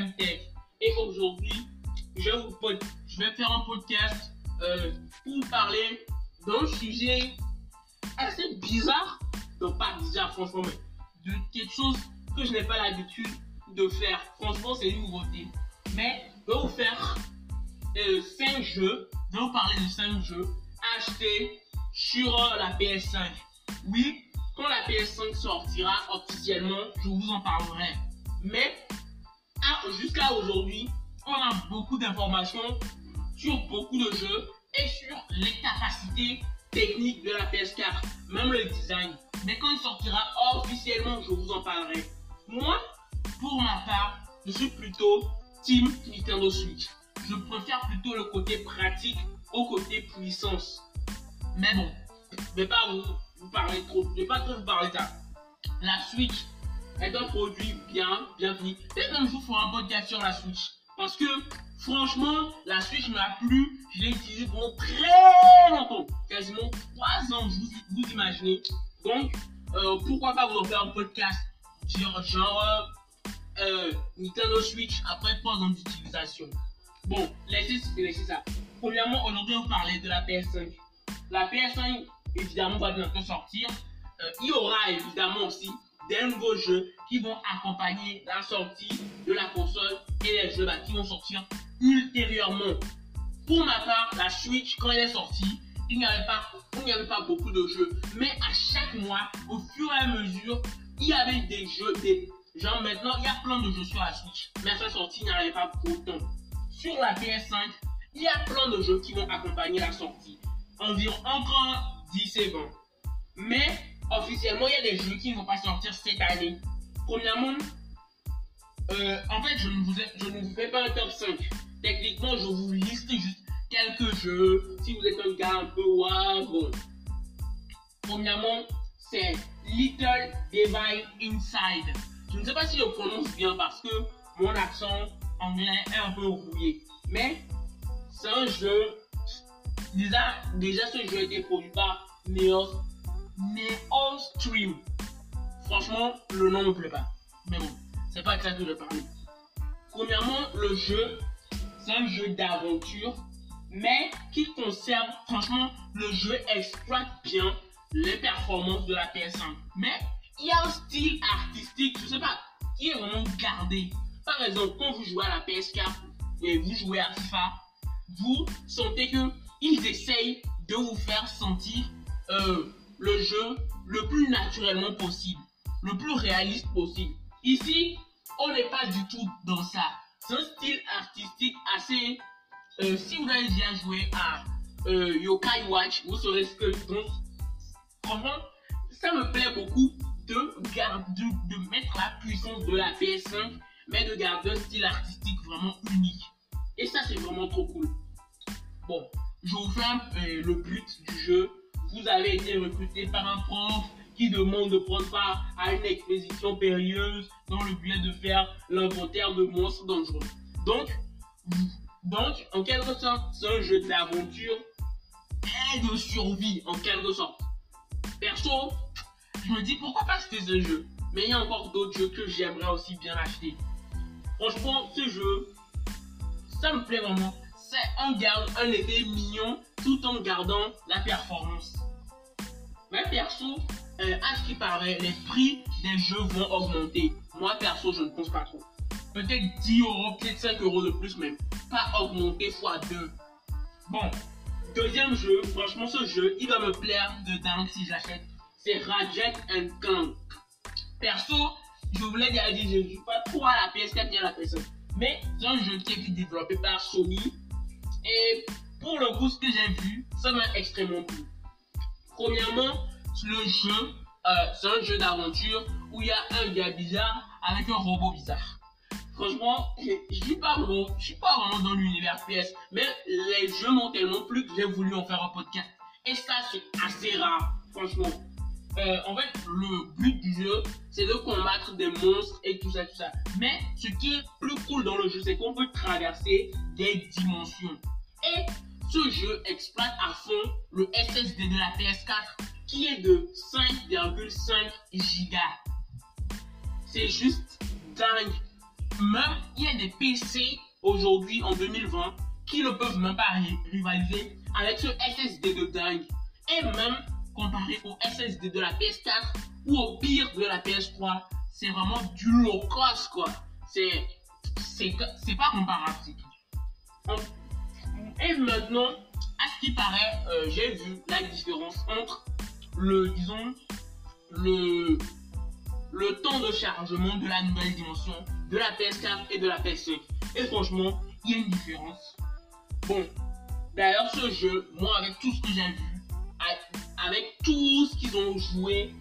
MTech. Et aujourd'hui, je, je, vais faire un podcast euh, pour parler d'un sujet assez bizarre. Donc pas bizarre franchement, mais de quelque chose que je n'ai pas l'habitude de faire. Franchement, c'est une nouveauté. Mais je vais vous faire 5 euh, jeux. Je vais vous parler de 5 jeux achetés sur la PS5. Oui, quand la PS5 sortira officiellement, je vous en parlerai. Mais jusqu'à aujourd'hui, on a beaucoup d'informations sur beaucoup de jeux et sur les capacités techniques de la PS4, même le design. Mais quand il sortira officiellement, je vous en parlerai. Moi, pour ma part, je suis plutôt Team Nintendo Switch. Je préfère plutôt le côté pratique au côté puissance. Mais bon, je vais pas vous, vous parler trop, je vais pas trop vous parler de ça. La Switch est un produit bien, bien fini. Peut-être un jour, il un podcast sur la Switch. Parce que, franchement, la Switch m'a plu. Je l'ai utilisée pendant très longtemps. Quasiment 3 ans, vous, vous imaginez. Donc, euh, pourquoi pas vous en faire un podcast genre, genre euh, Nintendo Switch après 3 ans d'utilisation? Bon, laissez, laissez ça. Premièrement, aujourd'hui, on parler de la PS5. La PS5, évidemment, va bientôt sortir. Euh, il y aura évidemment aussi des nouveaux jeux qui vont accompagner la sortie de la console et les jeux bah, qui vont sortir ultérieurement. Pour ma part, la Switch, quand elle est sortie, il n'y avait pas, avait pas beaucoup de jeux. Mais à chaque mois, au fur et à mesure, il y avait des jeux, des, genre maintenant, il y a plein de jeux sur la Switch. Mais à sa sortie, il n'y avait pas autant. Sur la PS5, il y a plein de jeux qui vont accompagner la sortie. Environ encore 10 et 20. Mais officiellement, il y a des jeux qui ne vont pas sortir cette année. Premièrement, euh, en fait, je ne, vous fais pas un top 5. Techniquement, je vous liste juste quelques jeux. Si vous êtes un gars un peu wow, bon. Premièrement, c'est Little Divine Inside. Je ne sais pas si je prononce bien parce que mon accent anglais est un peu rouillé. Mais c'est un jeu. Déjà, déjà ce jeu a été produit par Neos Neon Stream. Franchement, le nom me plaît pas. Mais bon, c'est pas ça que je. Premièrement, le jeu, c'est un jeu d'aventure, mais qui conserve, franchement, le jeu exploite bien les performances de la PS5. Mais il y a un style artistique, je sais pas, qui est vraiment gardé. Par exemple, quand vous jouez à la PS4 et vous jouez à FIFA, vous sentez que ils essayent de vous faire sentir euh, le jeu le plus naturellement possible, le plus réaliste possible. Ici, on n'est pas du tout dans ça. C'est un style artistique assez... Euh, si vous avez déjà joué à euh, Yokai Watch, vous saurez ce que je pense. Franchement, ça me plaît beaucoup de, garder, de, mettre la puissance de la PS5, mais de garder un style artistique vraiment unique. Et ça, c'est vraiment trop cool. Bon, je vous fais euh, le but du jeu vous avez été recruté par un prof qui demande de prendre part à une expédition périlleuse dans le but de faire l'inventaire de monstres dangereux. Donc, donc en quelque sorte, c'est un jeu d'aventure et de survie, en quelque sorte. Perso, je me dis pourquoi pas acheter ce jeu. Mais il y a encore d'autres jeux que j'aimerais aussi bien acheter. Franchement, ce jeu, ça me plaît vraiment. C'est un, garde, un effet mignon tout en gardant la performance. Mais perso, euh, à ce qui paraît, les prix des jeux vont augmenter. Moi, perso, je ne pense pas trop. Peut-être 10 euros, peut-être 5 euros de plus, mais pas augmenter x 2. Bon, deuxième jeu, franchement, ce jeu, il va me plaire de dingue si j'achète. C'est Ratchet and Clank. Perso, je voulais dire, je ne joue pas trop à la PS4 ni à la PS5. Mais c'est un jeu qui est développé par Sony. Et pour le coup, ce que j'ai vu, ça m'a extrêmement plu. Premièrement, le jeu, euh, c'est un jeu d'aventure où il y a un gars bizarre avec un robot bizarre. Franchement, je suis pas vraiment, je suis pas vraiment dans l'univers PS, mais les jeux m'ont tellement plu que j'ai voulu en faire un podcast. Et ça, c'est assez rare, franchement. Euh, en fait, le but du jeu, c'est de combattre des monstres et tout ça, tout ça. Mais ce qui est plus cool dans le jeu, c'est qu'on peut traverser des dimensions. Et ce jeu exploite à fond le SSD de la PS4 qui est de 5,5 Go. C'est juste dingue. même il y a des PC aujourd'hui en 2020 qui ne peuvent même pas rivaliser avec ce SSD de dingue. Et même comparé au SSD de la PS4 ou au pire de la PS3, c'est vraiment du low cost quoi. C'est c'est pas comparatif. Et maintenant, à ce qui paraît, euh, j'ai vu la différence entre le disons le le temps de chargement de la nouvelle dimension de la PS4 et de la PS5. Et franchement, il y a une différence. Bon, d'ailleurs, ce jeu, moi, avec tout ce que j'ai vu, avec tout ce qu'ils ont joué,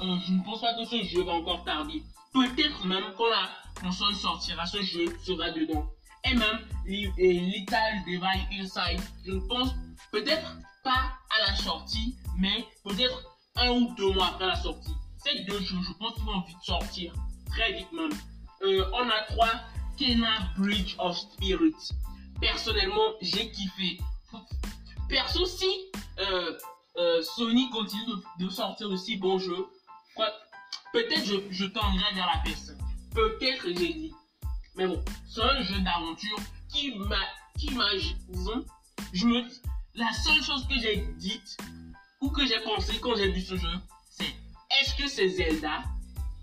je ne pense pas que ce jeu va encore tarder. Peut-être même quand la console sortira, ce jeu sera dedans. Et même Little Divine Inside, je ne pense peut-être pas à la sortie, mais peut-être un ou deux mois après la sortie. Ces deux jeux, je pense qu'ils vont vite sortir. Très vite même. Euh, on a trois Kena Bridge of Spirits. Personnellement, j'ai kiffé. Perso, si euh, euh, Sony continue de, sortir de si bons jeux, peut-être je, je tendrai vers la PS. Peut-être j'ai dit. Mais bon, c'est un jeu d'aventure qui m'a, qui m'a, disons, je me, la seule chose que j'ai dite ou que j'ai pensé quand j'ai vu ce jeu, c'est est-ce que c'est Zelda?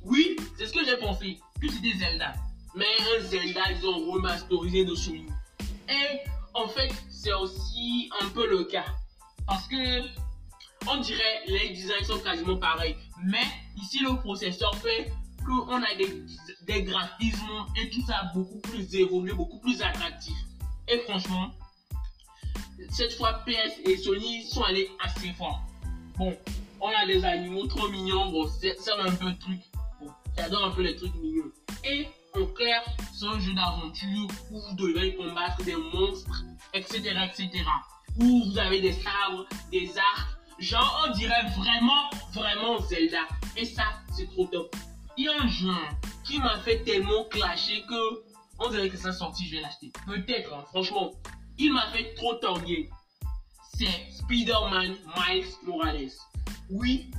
Oui, c'est ce que j'ai pensé, que c'était Zelda. Mais un Zelda, ils ont remasterisé de Sony. Et en fait, c'est aussi un peu le cas. Parce que on dirait les designs sont quasiment pareils. Mais ici, le processeur fait qu'on a des, des graphismes et tout ça beaucoup plus évolué, beaucoup plus attractif. Et franchement, cette fois, PS et Sony sont allés assez fort. Bon, on a des animaux trop mignons. Bon, c'est un peu le truc. J'adore un peu les trucs mignons. Et en clair, c'est un jeu d'aventure où vous devez combattre des monstres, etc., etc. Où vous avez des sabres, des arcs. Genre, on dirait vraiment, vraiment Zelda. Et ça, c'est trop top. Il y a un jeu qui m'a fait tellement clasher que on dirait que ça sorti, je vais l'acheter. Peut-être, hein, franchement. Il m'a fait trop torguer. C'est Spider-Man Miles Morales. Oui,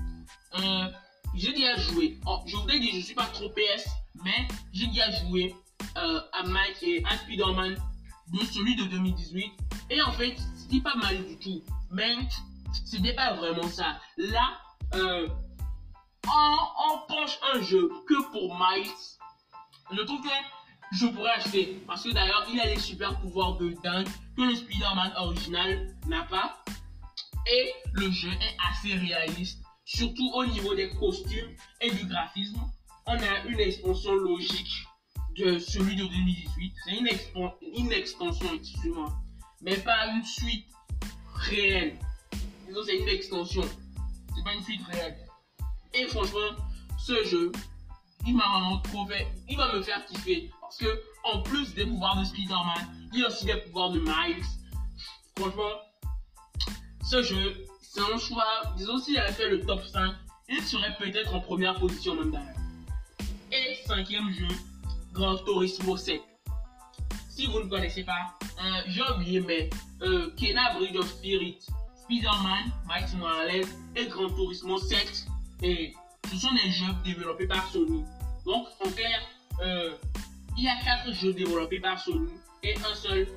euh, j'ai déjà joué. Oh, je voudrais dire, je suis pas trop PS, mais j'ai déjà joué euh, à Mike et à Spider-Man de celui de 2018. Et en fait, c'était pas mal du tout. Mais c'était pas vraiment ça. Là, euh, on, penche un jeu que pour Miles. Je trouve que je pourrais acheter. Parce que d'ailleurs, il a des super pouvoirs de dingue que le Spider-Man original n'a pas. Et le jeu est assez réaliste, surtout au niveau des costumes et du graphisme. On a une expansion logique de celui de 2018. C'est une, une extension, excusez-moi, mais pas une suite réelle. C'est une extension. C'est pas une suite réelle. Et franchement, ce jeu, il m'a vraiment fait. Il va me faire kiffer. Parce que, en plus des pouvoirs de Spider-Man, il y a aussi des pouvoirs de Miles. Franchement, ce jeu, c'est un choix. Disons, s'il avait fait le top 5, il serait peut-être en première position même d'ailleurs. Et cinquième jeu, Gran Turismo 7. Si vous ne connaissez pas, euh, j'ai oublié, mais euh, Bridge of Spirit, Spider-Man, Morales et Gran Turismo 7. Et ce sont des jeux développés par Sony. Donc, en clair, euh, il y a quatre jeux développés par Sony et un seul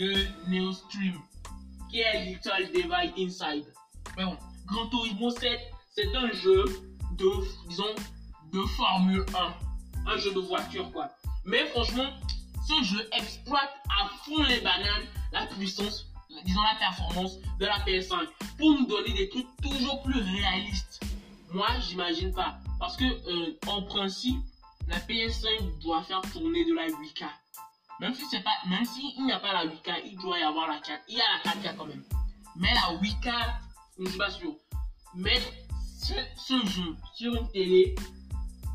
de Neostream qui est Little Divide Inside. Mais bon, Gran Turismo 7, c'est un jeu de, disons, de Formule 1. Un jeu de voiture, quoi. Mais franchement, ce jeu exploite à fond les bananes la puissance, disons la performance de la PS5 pour nous donner des trucs toujours plus réalistes. Moi, j'imagine pas. Parce que, euh, en principe, la PS5 doit faire tourner de la 8K. Même si c'est pas, même s'il n'y a pas la 8K, il doit y avoir la 4. Il y a la 4K quand même. Mais la 8K, je ne suis pas sûr. Mais ce, jeu sur une télé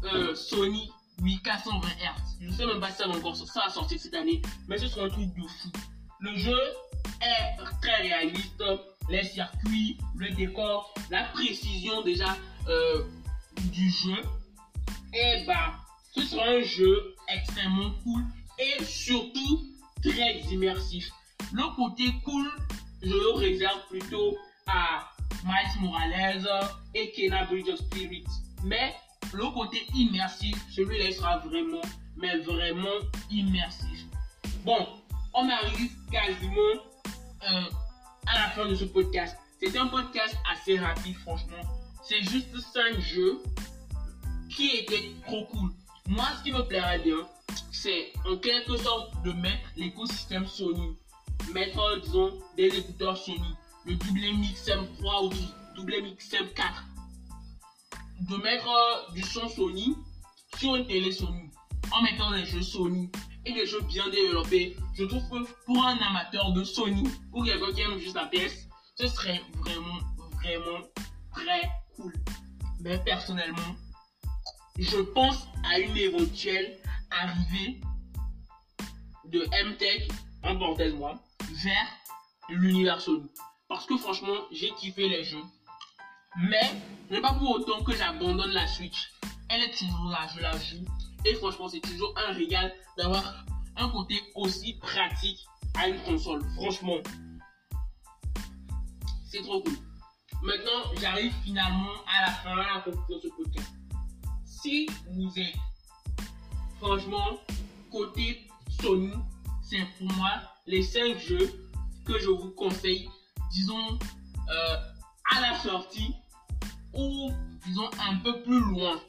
euh, Sony 8K 120 Hz, je ne sais même pas si ça va encore sortir cette année, mais ce sera un truc de fou. Le jeu est très réaliste. Les circuits, le décor, la précision déjà euh, du jeu. Et bah, ce sera un jeu extrêmement cool et surtout très immersif. Le côté cool, je le réserve plutôt à Miles Morales et Kena Bridge of Spirit. Mais le côté immersif, celui-là sera vraiment mais vraiment immersif. Bon, on arrive quasiment euh, à la fin de ce podcast. C'est un podcast assez rapide, franchement. C'est juste 5 jeux qui étaient trop cool. Moi, ce qui me plairait bien, c'est en quelque sorte de mettre l'écosystème Sony. Mettre, disons, des écouteurs Sony. Le double MX-M3 ou double MX-M4. De mettre euh, du son Sony sur une télé Sony. En mettant des jeux Sony et des jeux bien développés. Je trouve que pour un amateur de Sony ou quelqu'un qui aime juste la pièce, ce serait vraiment, vraiment très cool. Mais personnellement, je pense à une éventuelle arrivée de MTech, emportez-moi, vers l'univers Sony. Parce que franchement, j'ai kiffé les jeux. Mais, n'est pas pour autant que j'abandonne la Switch. Elle est toujours là, je la joue. Et franchement, c'est toujours un régal d'avoir un côté aussi pratique à une console. Franchement, c'est trop cool. Maintenant, j'arrive finalement à la fin, de ce podcast. Si vous êtes franchement côté Sony, c'est pour moi les 5 jeux que je vous conseille, disons, euh, à la sortie ou disons un peu plus loin.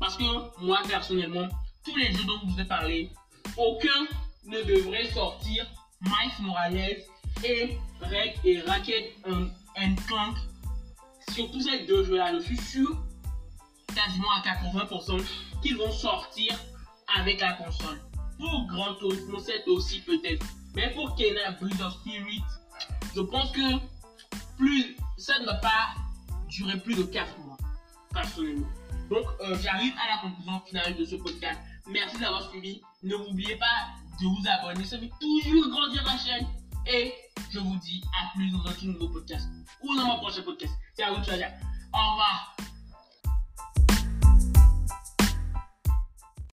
Parce que moi personnellement, tous les jeux dont je vous ai parlé, aucun ne devrait sortir Miles Morales et Reg et Racket and Clank. Surtout ces deux jeux-là, je suis sûr quasiment à 80% qu'ils vont sortir avec la console. Pour Grand Turismo 7 aussi peut-être. Mais pour Kena Breed of Spirit, je pense que plus ça ne va pas durer plus de 4 mois, personnellement. Donc euh, j'arrive à la conclusion finale de ce podcast. Merci d'avoir suivi. Ne oubliez pas de vous abonner. Ça fait toujours grandir la chaîne. Et je vous dis à plus dans un tout nouveau podcast ou dans mon prochain podcast. C'est à vous de choisir. Au revoir.